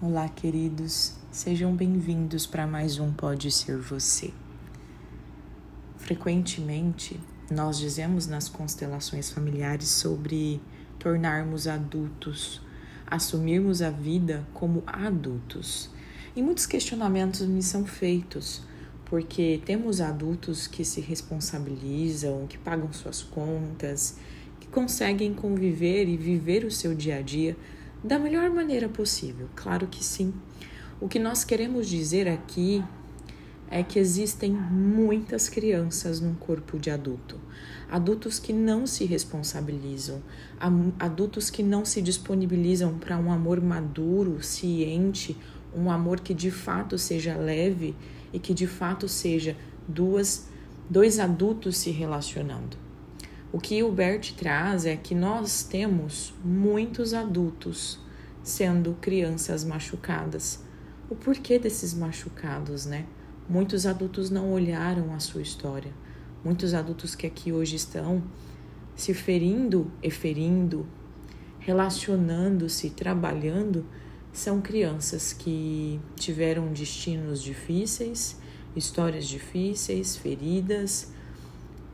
Olá, queridos, sejam bem-vindos para mais um Pode Ser Você. Frequentemente, nós dizemos nas constelações familiares sobre tornarmos adultos, assumirmos a vida como adultos. E muitos questionamentos me são feitos, porque temos adultos que se responsabilizam, que pagam suas contas, que conseguem conviver e viver o seu dia a dia da melhor maneira possível, claro que sim. O que nós queremos dizer aqui é que existem muitas crianças num corpo de adulto. Adultos que não se responsabilizam, adultos que não se disponibilizam para um amor maduro, ciente, um amor que de fato seja leve e que de fato seja duas, dois adultos se relacionando. O que o Bert traz é que nós temos muitos adultos sendo crianças machucadas. O porquê desses machucados, né? Muitos adultos não olharam a sua história. Muitos adultos que aqui hoje estão se ferindo e ferindo, relacionando-se, trabalhando, são crianças que tiveram destinos difíceis, histórias difíceis, feridas,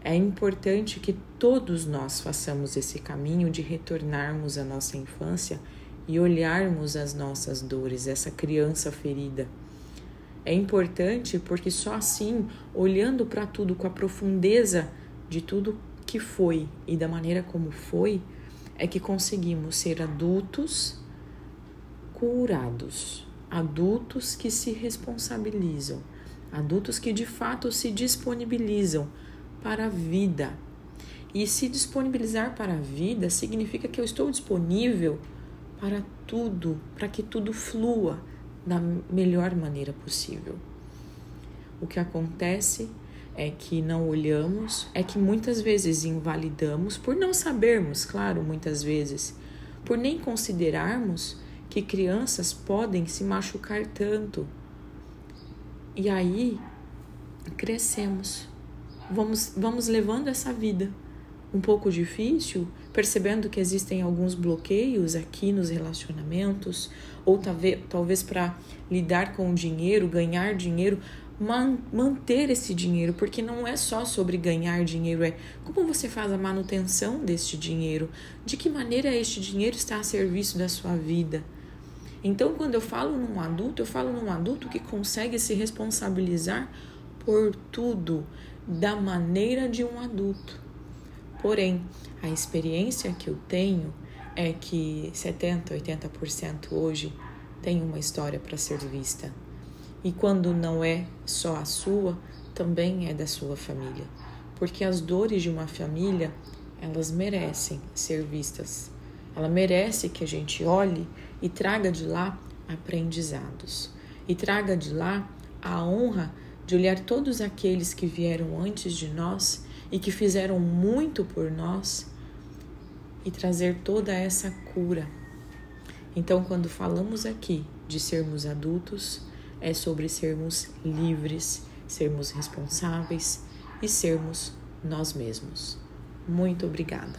é importante que todos nós façamos esse caminho de retornarmos à nossa infância e olharmos as nossas dores, essa criança ferida. É importante porque só assim, olhando para tudo com a profundeza de tudo que foi e da maneira como foi, é que conseguimos ser adultos curados, adultos que se responsabilizam, adultos que de fato se disponibilizam para a vida. E se disponibilizar para a vida significa que eu estou disponível para tudo, para que tudo flua da melhor maneira possível. O que acontece é que não olhamos, é que muitas vezes invalidamos por não sabermos, claro, muitas vezes, por nem considerarmos que crianças podem se machucar tanto. E aí crescemos vamos, vamos levando essa vida. Um pouco difícil, percebendo que existem alguns bloqueios aqui nos relacionamentos, ou talvez, talvez para lidar com o dinheiro, ganhar dinheiro, man, manter esse dinheiro, porque não é só sobre ganhar dinheiro, é como você faz a manutenção deste dinheiro, de que maneira este dinheiro está a serviço da sua vida. Então, quando eu falo num adulto, eu falo num adulto que consegue se responsabilizar por tudo, da maneira de um adulto. Porém, a experiência que eu tenho é que 70, 80% hoje tem uma história para ser vista. E quando não é só a sua, também é da sua família. Porque as dores de uma família, elas merecem ser vistas. Ela merece que a gente olhe e traga de lá aprendizados. E traga de lá a honra de olhar todos aqueles que vieram antes de nós e que fizeram muito por nós e trazer toda essa cura. Então, quando falamos aqui de sermos adultos, é sobre sermos livres, sermos responsáveis e sermos nós mesmos. Muito obrigada.